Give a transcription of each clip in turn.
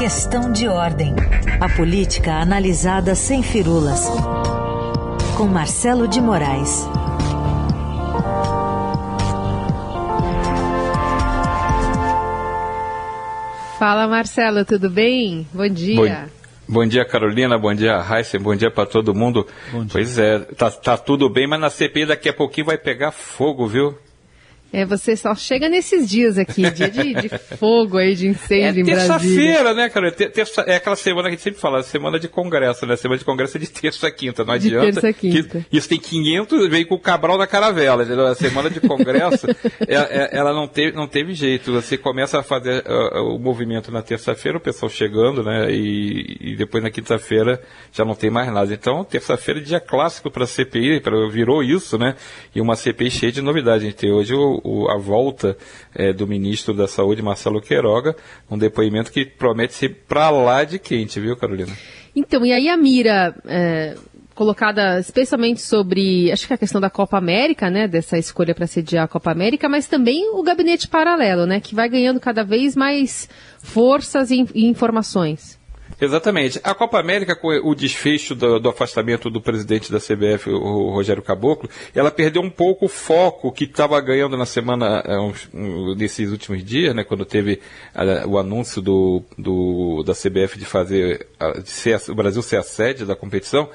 Questão de ordem. A política analisada sem firulas. Com Marcelo de Moraes. Fala Marcelo, tudo bem? Bom dia. Bom, bom dia, Carolina. Bom dia, Raíssa. Bom dia para todo mundo. Pois é, tá, tá tudo bem, mas na CPI daqui a pouquinho vai pegar fogo, viu? É, você só chega nesses dias aqui, dia de, de fogo aí, de incêndio é em Brasília. terça-feira, né, cara? Terça, é aquela semana que a gente sempre fala, semana de congresso, né? Semana de congresso é de terça a quinta, não adianta. De terça a quinta. isso tem 500, veio com o Cabral na caravela, entendeu? A semana de congresso, ela, é, é, ela, não, teve, não teve jeito. Você começa a fazer uh, o movimento na terça-feira, o pessoal chegando, né? E, e depois na quinta-feira já não tem mais nada. Então, terça-feira é dia clássico para a CPI, pra, virou isso, né? E uma CPI cheia de novidades. A gente tem hoje o o, a volta é, do ministro da Saúde, Marcelo Queiroga, um depoimento que promete ser para lá de quente, viu, Carolina? Então, e aí a mira é, colocada especialmente sobre, acho que a questão da Copa América, né, dessa escolha para sediar a Copa América, mas também o gabinete paralelo, né, que vai ganhando cada vez mais forças e, e informações. Exatamente. A Copa América, com o desfecho do, do, afastamento do presidente da CBF, o Rogério Caboclo, ela perdeu um pouco o foco que estava ganhando na semana, é, nesses últimos dias, né, quando teve a, o anúncio do, do, da CBF de fazer, de ser, o Brasil ser a sede da competição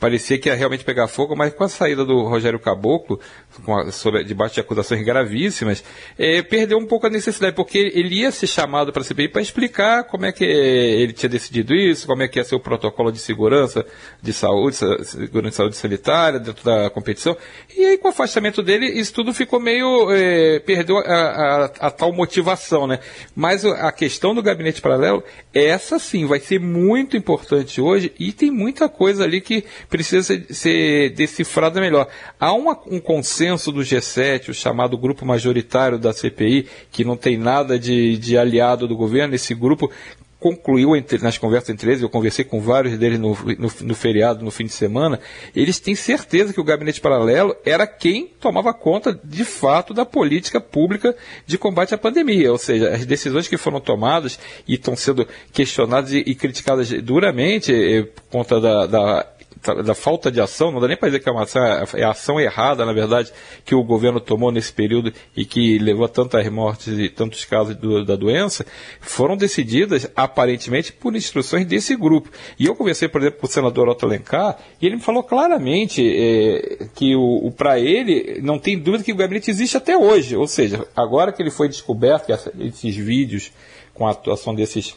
parecia que ia realmente pegar fogo, mas com a saída do Rogério Caboclo, a, sobre, debaixo de acusações gravíssimas, é, perdeu um pouco a necessidade, porque ele ia ser chamado para a CPI para explicar como é que ele tinha decidido isso, como é que ia ser o protocolo de segurança de saúde, segurança de saúde sanitária dentro da competição. E aí, com o afastamento dele, isso tudo ficou meio. É, perdeu a, a, a, tal motivação, né? Mas a questão do gabinete paralelo, essa sim, vai ser muito importante hoje e tem muita coisa ali que precisa ser, ser decifrada melhor. Há uma, um consenso do G7, o chamado grupo majoritário da CPI, que não tem nada de, de aliado do governo, esse grupo concluiu entre, nas conversas entre eles, eu conversei com vários deles no, no, no, feriado, no fim de semana, eles têm certeza que o gabinete paralelo era quem tomava conta, de fato, da política pública de combate à pandemia. Ou seja, as decisões que foram tomadas e estão sendo questionadas e, e criticadas duramente eh, por conta da, da da falta de ação, não dá nem para dizer que é uma ação, é a ação errada, na verdade, que o governo tomou nesse período e que levou a tantas mortes e tantos casos do, da doença, foram decididas aparentemente por instruções desse grupo. E eu conversei, por exemplo, com o senador Otto Alencar, e ele me falou claramente é, que o, o para ele não tem dúvida que o gabinete existe até hoje. Ou seja, agora que ele foi descoberto, esses vídeos com a atuação desses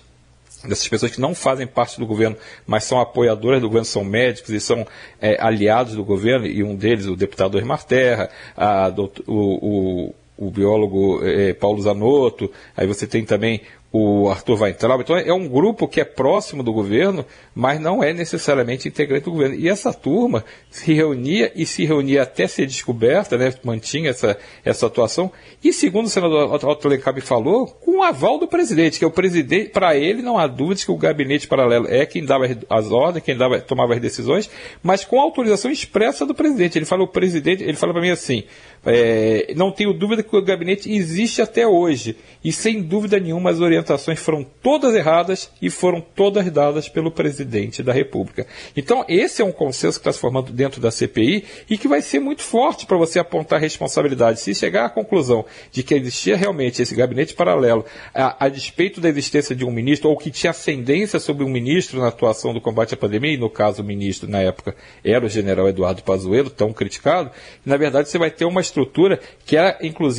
dessas pessoas que não fazem parte do governo, mas são apoiadoras do governo, são médicos e são é, aliados do governo, e um deles, o deputado Osmar Terra, a, o, o, o biólogo é, Paulo Zanotto, aí você tem também o Arthur Weintraub. Então é um grupo que é próximo do governo, mas não é necessariamente integrante do governo. E essa turma se reunia e se reunia até ser descoberta, né, mantinha essa, essa atuação. E segundo o senador Otto Lencar me falou, com o aval do presidente, que é o presidente, para ele não há dúvidas que o gabinete paralelo é quem dava as ordens, quem dava, tomava as decisões, mas com autorização expressa do presidente. Ele falou, o presidente, ele fala para mim assim, é, não tenho dúvida que o gabinete existe até hoje e sem dúvida nenhuma as orientações foram todas erradas e foram todas dadas pelo presidente da República. Então esse é um consenso que está se formando dentro da CPI e que vai ser muito forte para você apontar responsabilidade. Se chegar à conclusão de que existia realmente esse gabinete paralelo a, a despeito da existência de um ministro ou que tinha ascendência sobre um ministro na atuação do combate à pandemia, e no caso o ministro na época era o general Eduardo Pazuello, tão criticado, na verdade você vai ter uma estrutura que era, inclusive,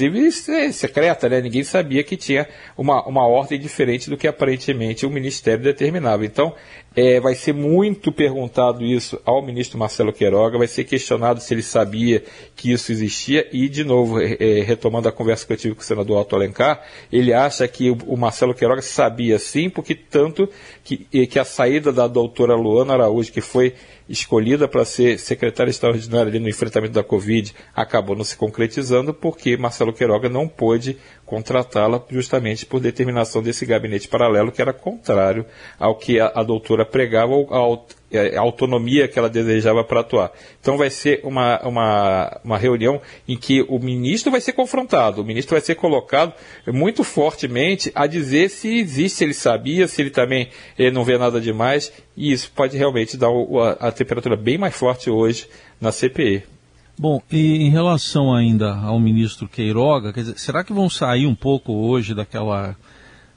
secreta, né? Ninguém sabia que tinha uma, uma ordem diferente do que aparentemente o Ministério determinava. Então, é, vai ser muito perguntado isso ao ministro Marcelo Queiroga, vai ser questionado se ele sabia que isso existia e, de novo, é, é retomando a conversa que eu tive com o senador Otto Alencar, ele acha que o, Marcelo Queiroga sabia sim, porque tanto que, que a saída da doutora Luana Araújo, que foi escolhida para ser secretária extraordinária no enfrentamento da Covid, acabou não se concretizando porque Marcelo Queiroga não pôde contratá-la justamente por determinação desse gabinete paralelo que era contrário ao que a, a doutora pregava, ao, ao a autonomia que ela desejava para atuar. Então vai ser uma, uma, uma reunião em que o ministro vai ser confrontado, o ministro vai ser colocado muito fortemente a dizer se existe, se ele sabia, se ele também ele não vê nada demais, e isso pode realmente dar a, a temperatura bem mais forte hoje na CPI. Bom, e em relação ainda ao ministro Queiroga, dizer, será que vão sair um pouco hoje daquela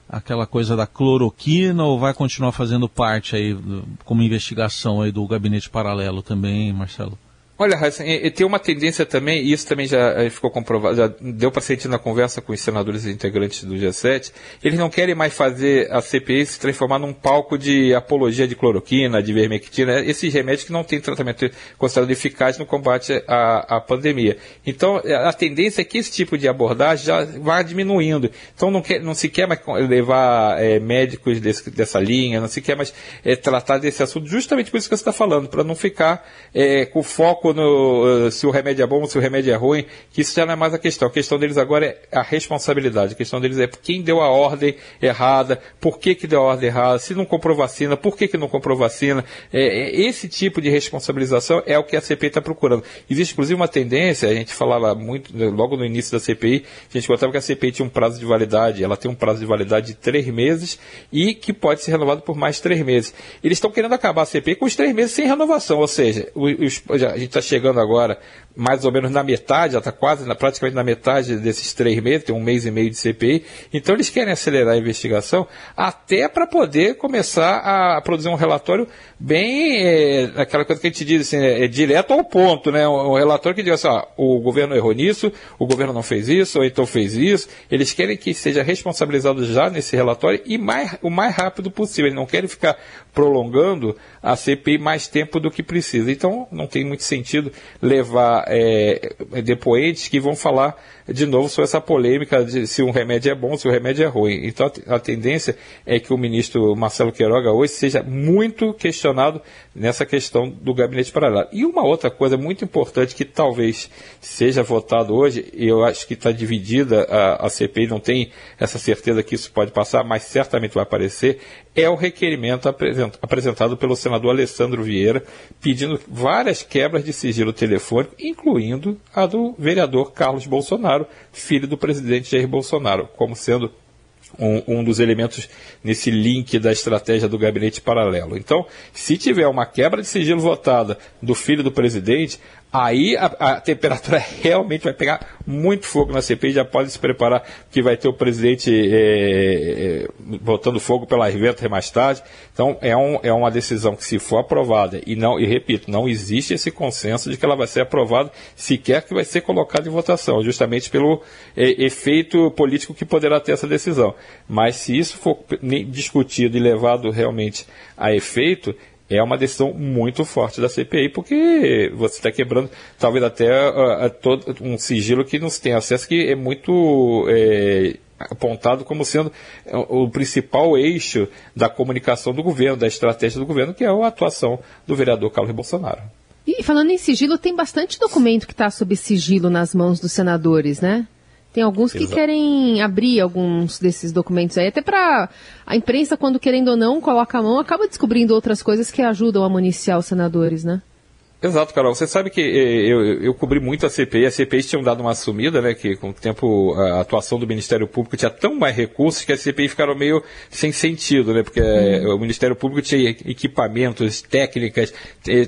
aquela coisa da cloroquina ou vai continuar fazendo parte aí como investigação aí do gabinete paralelo também, Marcelo? Olha, Raíssa, tem uma tendência também, e isso também já eh, ficou comprovado, já deu para sentir na conversa com os senadores integrantes do G7, eles não querem mais fazer a CPI se transformar num palco de apologia de cloroquina, de vermectina, esses remédios que não têm tratamento considerado eficaz no combate à, à pandemia. Então, eh, a tendência é que esse tipo de abordagem já vá diminuindo. Então, não, quer, não se quer mais levar é, médicos desse, dessa linha, não se quer mais é, tratar desse assunto, justamente por isso que você está falando, para não ficar é, com foco no uh, se o remédio é bom ou se o remédio é ruim, que isso já não é mais a questão. A questão deles agora é a responsabilidade. A questão deles é quem deu a ordem errada, por que, que deu a ordem errada, se não comprou vacina, por que, que não comprou vacina. É, é, esse tipo de responsabilização é o que a CPI está procurando. Existe, inclusive, uma tendência, a gente falava muito, logo no início da CPI, a gente contava que a CPI tinha um prazo de validade, ela tem um prazo de validade de três meses e que pode ser renovado por mais três meses. Eles estão querendo acabar a CPI com os três meses sem renovação, ou seja, os, a gente está chegando agora mais ou menos na metade, já está quase na, praticamente na metade desses três meses, tem um mês e meio de CPI. Então eles querem acelerar a investigação até para poder começar a produzir um relatório bem é, aquela coisa que a gente diz assim, é, é direto ao ponto, né? Um, um relatório que diz assim, ó, o governo errou nisso, o governo não fez isso, ou então fez isso. Eles querem que seja responsabilizado já nesse relatório e mais, o mais rápido possível. Eles não querem ficar prolongando a CPI mais tempo do que precisa. Então não tem muito sentido levar é, depoentes que vão falar de novo sobre essa polêmica de se um remédio é bom, se o remédio é ruim. Então a tendência é que o ministro Marcelo Queiroga hoje seja muito questionado nessa questão do gabinete paralelo. E uma outra coisa muito importante que talvez seja votado hoje, eu acho que está dividida a, a CPI, não tem essa certeza que isso pode passar, mas certamente vai aparecer, é o requerimento apresentado pelo senador Alessandro Vieira, pedindo várias quebras de sigilo telefônico, incluindo a do vereador Carlos Bolsonaro, filho do presidente Jair Bolsonaro, como sendo um, um, dos elementos nesse link da estratégia do gabinete paralelo. Então, se tiver uma quebra de sigilo votada do filho do presidente, aí a, a, temperatura realmente vai pegar muito fogo na CPI, já pode se preparar que vai ter o presidente é, botando fogo pelas ventas mais tarde. Então é, um, é uma decisão que se for aprovada, e não, e repito, não existe esse consenso de que ela vai ser aprovada, sequer que vai ser colocada em votação, justamente pelo é, efeito político que poderá ter essa decisão. Mas se isso for discutido e levado realmente a efeito, é uma decisão muito forte da CPI, porque você está quebrando talvez até uh, uh, todo, um sigilo que não se tem acesso, que é muito é, apontado como sendo o principal eixo da comunicação do governo, da estratégia do governo, que é a atuação do vereador Carlos Bolsonaro. E falando em sigilo, tem bastante documento que está sob sigilo nas mãos dos senadores, né? Tem alguns que Exato. querem abrir alguns desses documentos aí, até para a imprensa, quando querendo ou não, coloca a mão, acaba descobrindo outras coisas que ajudam a municiar os senadores, né? Exato, Carol. Você sabe que eh, eu, eu cobri muito a CPI. A CPI tinha dado uma sumida, né? Que com o tempo a atuação do Ministério Público tinha tão mais recursos que a CPI ficaram meio sem sentido, né? Porque uhum. o Ministério Público tinha equipamentos, técnicas,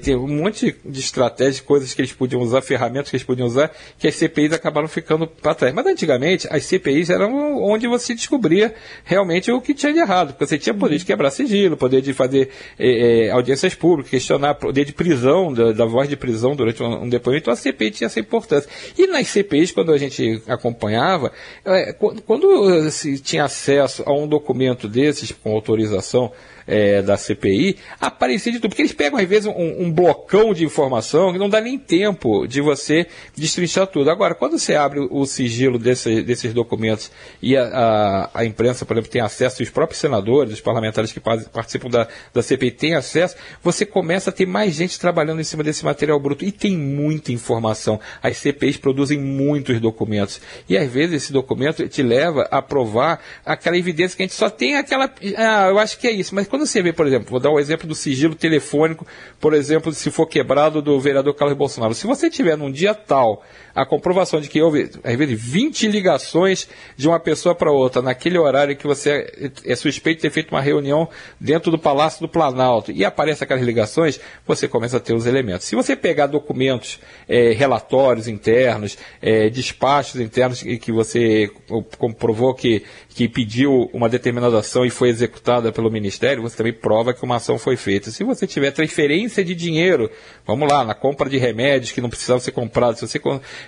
tem um monte de estratégias, coisas que eles podiam usar, ferramentas que eles podiam usar, que as CPIs acabaram ficando para trás. Mas antigamente as CPIs eram onde você descobria realmente o que tinha de errado. Porque você tinha poder de quebrar sigilo, poder de fazer eh, audiências públicas, questionar, poder de prisão da, da voz de prisão durante um, um, depoimento, a CPI tinha essa importância. E nas CPIs, quando a gente acompanhava, é, quando, quando se tinha acesso a um documento desses com autorização é, da CPI, aparecia de tudo. Porque eles pegam, às vezes, um, um, blocão de informação que não dá nem tempo de você destrinchar tudo. Agora, quando você abre o sigilo desse, desses documentos e a, a, a, imprensa, por exemplo, tem acesso, os próprios senadores, os parlamentares que participam da, da CPI têm acesso, você começa a ter mais gente trabalhando em cima desse material bruto. E tem muita informação. As CPIs produzem muitos documentos. E, às vezes, esse documento te leva a provar aquela evidência que a gente só tem aquela. Ah, eu acho que é isso. Mas quando quando você vê, por exemplo, vou dar um exemplo do sigilo telefônico, por exemplo, se for quebrado do vereador Carlos Bolsonaro. Se você tiver num dia tal a comprovação de que houve, às vezes, 20 ligações de uma pessoa para outra naquele horário que você é suspeito de ter feito uma reunião dentro do Palácio do Planalto e aparece aquelas ligações, você começa a ter os elementos. Se você pegar documentos, é, relatórios internos, é, despachos internos que você comprovou que, que pediu uma determinada ação e foi executada pelo Ministério, também prova que uma ação foi feita. Se você tiver transferência de dinheiro, vamos lá, na compra de remédios que não precisavam ser comprados, se você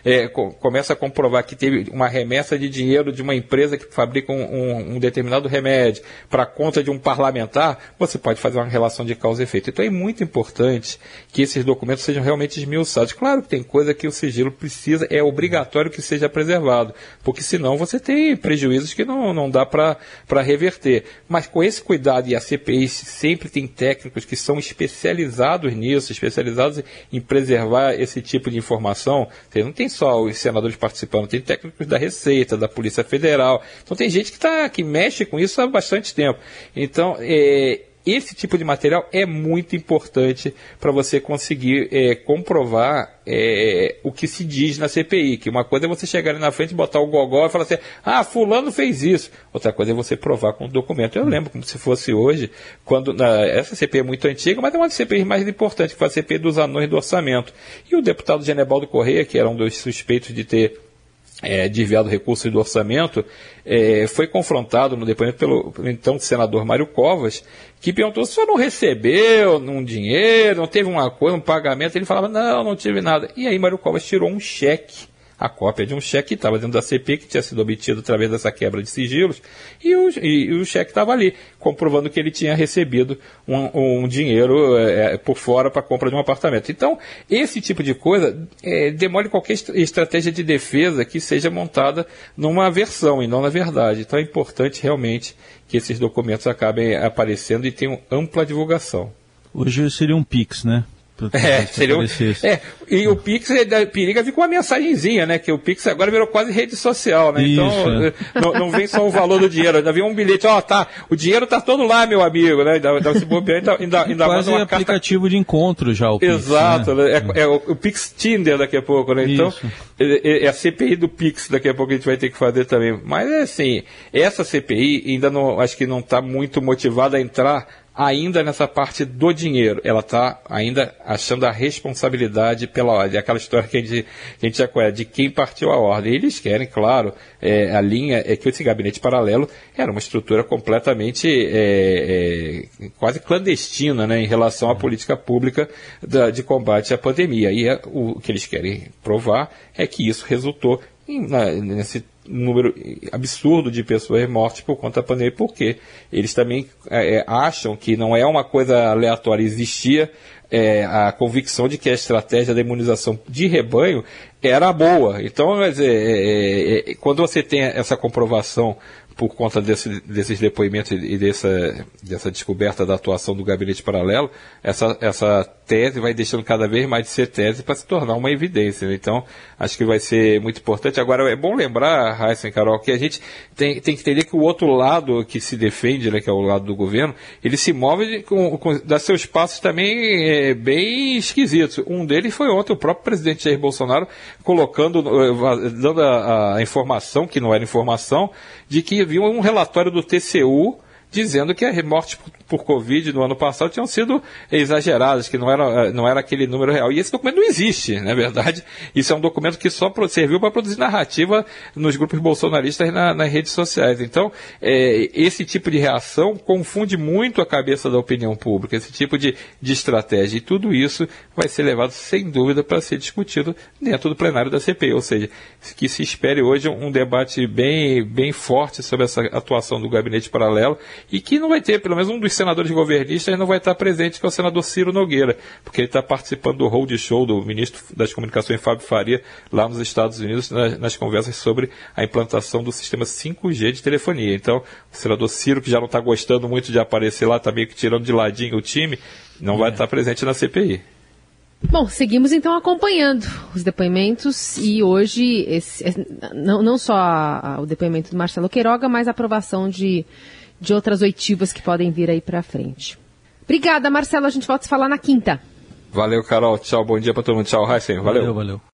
é, começa a comprovar que teve uma remessa de dinheiro de uma empresa que fabrica um, um, um determinado remédio para conta de um parlamentar, você pode fazer uma relação de causa e efeito. Então é muito importante que esses documentos sejam realmente esmiuçados. Claro que tem coisa que o sigilo precisa, é obrigatório que seja preservado, porque senão você tem prejuízos que não, não dá para reverter. Mas com esse cuidado, e a Sempre tem técnicos que são especializados nisso, especializados em preservar esse tipo de informação, não tem só os senadores participando, tem técnicos da Receita, da Polícia Federal. Então tem gente que, tá, que mexe com isso há bastante tempo. Então, é, esse tipo de material é muito importante para você conseguir é, comprovar é, o que se diz na CPI. Que uma coisa é você chegar ali na frente, botar o gogó e falar assim, ah, fulano fez isso. Outra coisa é você provar com o documento. Eu lembro como se fosse hoje, quando na, essa CPI é muito antiga, mas é uma das CPI mais importantes, que foi a CPI dos anões do orçamento. E o deputado Genebaldo Correia, que era um dos suspeitos de ter é, desviado recursos do orçamento, é, foi confrontado no depoimento pelo, então senador Mário Covas, que perguntou se o senhor não recebeu um dinheiro, não teve uma coisa, um pagamento. Ele falava, não, não tive nada. E aí Mário Covas tirou um cheque a cópia de um cheque que estava dentro da CP, que tinha sido obtido através dessa quebra de sigilos, e o, e, e o cheque estava ali, comprovando que ele tinha recebido um, um dinheiro é, por fora para a compra de um apartamento. Então, esse tipo de coisa é, demole qualquer estratégia de defesa que seja montada numa versão e não na verdade. Então, é importante realmente que esses documentos acabem aparecendo e tenham ampla divulgação. Hoje seria um PIX, né? É, seria um, é, e o Pix é, periga vir com uma mensagenzinha, né? Que o Pix agora virou quase rede social, né? Então, Isso, então é. não, não, vem só o valor do dinheiro, ainda vem um bilhete, ó, oh, tá, o dinheiro tá todo lá, meu amigo, né? Ainda, ainda se bobear, ainda, ainda, ainda quase manda uma aplicativo carta... de encontro já o Pix, Exato, né? é, é, o, o, Pix Tinder daqui a pouco, né? Então, é, é, a CPI do Pix daqui a pouco a gente vai ter que fazer também. Mas é assim, essa CPI ainda não, acho que não está muito motivada a entrar ainda nessa parte do dinheiro. Ela está ainda achando a responsabilidade pela ordem. Aquela história que a gente, que a gente já conhece, de quem partiu a ordem. Eles querem, claro, é, a linha é que esse gabinete paralelo era uma estrutura completamente é, é, quase clandestina né, em relação à política pública da, de combate à pandemia. E é, o que eles querem provar é que isso resultou em, na, nesse número absurdo de pessoas mortas por conta da pandemia, porque eles também é, é, acham que não é uma coisa aleatória, existia é, a convicção de que a estratégia da imunização de rebanho era boa. Então, é, é, é, quando você tem essa comprovação por conta desse, desses depoimentos e dessa, dessa descoberta da atuação do gabinete paralelo, essa, essa tese vai deixando cada vez mais de ser tese para se tornar uma evidência. Né? Então, acho que vai ser muito importante. Agora, é bom lembrar, e Carol, que a gente tem, tem que entender que o outro lado que se defende, né, que é o lado do governo, ele se move com, com dá seus passos também é, bem esquisitos. Um deles foi ontem o próprio presidente Jair Bolsonaro colocando, eh, dando a, a informação, que não era informação, de que havia um relatório do TCU dizendo que as mortes por Covid no ano passado tinham sido exageradas, que não era, não era aquele número real. E esse documento não existe, na verdade. Isso é um documento que só serviu para produzir narrativa nos grupos bolsonaristas na, nas redes sociais. Então, é, esse tipo de reação confunde muito a cabeça da opinião pública, esse tipo de, de estratégia. E tudo isso vai ser levado, sem dúvida, para ser discutido dentro do plenário da CPI. Ou seja, que se espere hoje um debate bem, bem forte sobre essa atuação do gabinete paralelo e que não vai ter, pelo menos um dos senadores governistas não vai estar presente, que é o senador Ciro Nogueira, porque ele está participando do hold show do ministro das Comunicações, Fábio Faria, lá nos Estados Unidos, nas, nas conversas sobre a implantação do sistema 5G de telefonia. Então, o senador Ciro, que já não está gostando muito de aparecer lá, está meio que tirando de ladinho o time, não é. vai estar presente na CPI. Bom, seguimos então acompanhando os depoimentos e hoje esse, não, não só o depoimento do Marcelo Queiroga, mas a aprovação de de outras oitivas que podem vir aí para frente. Obrigada, Marcelo. A gente volta a se falar na quinta. Valeu, Carol. Tchau. Bom dia para todo mundo. Tchau, Heisen. Valeu. Valeu, valeu.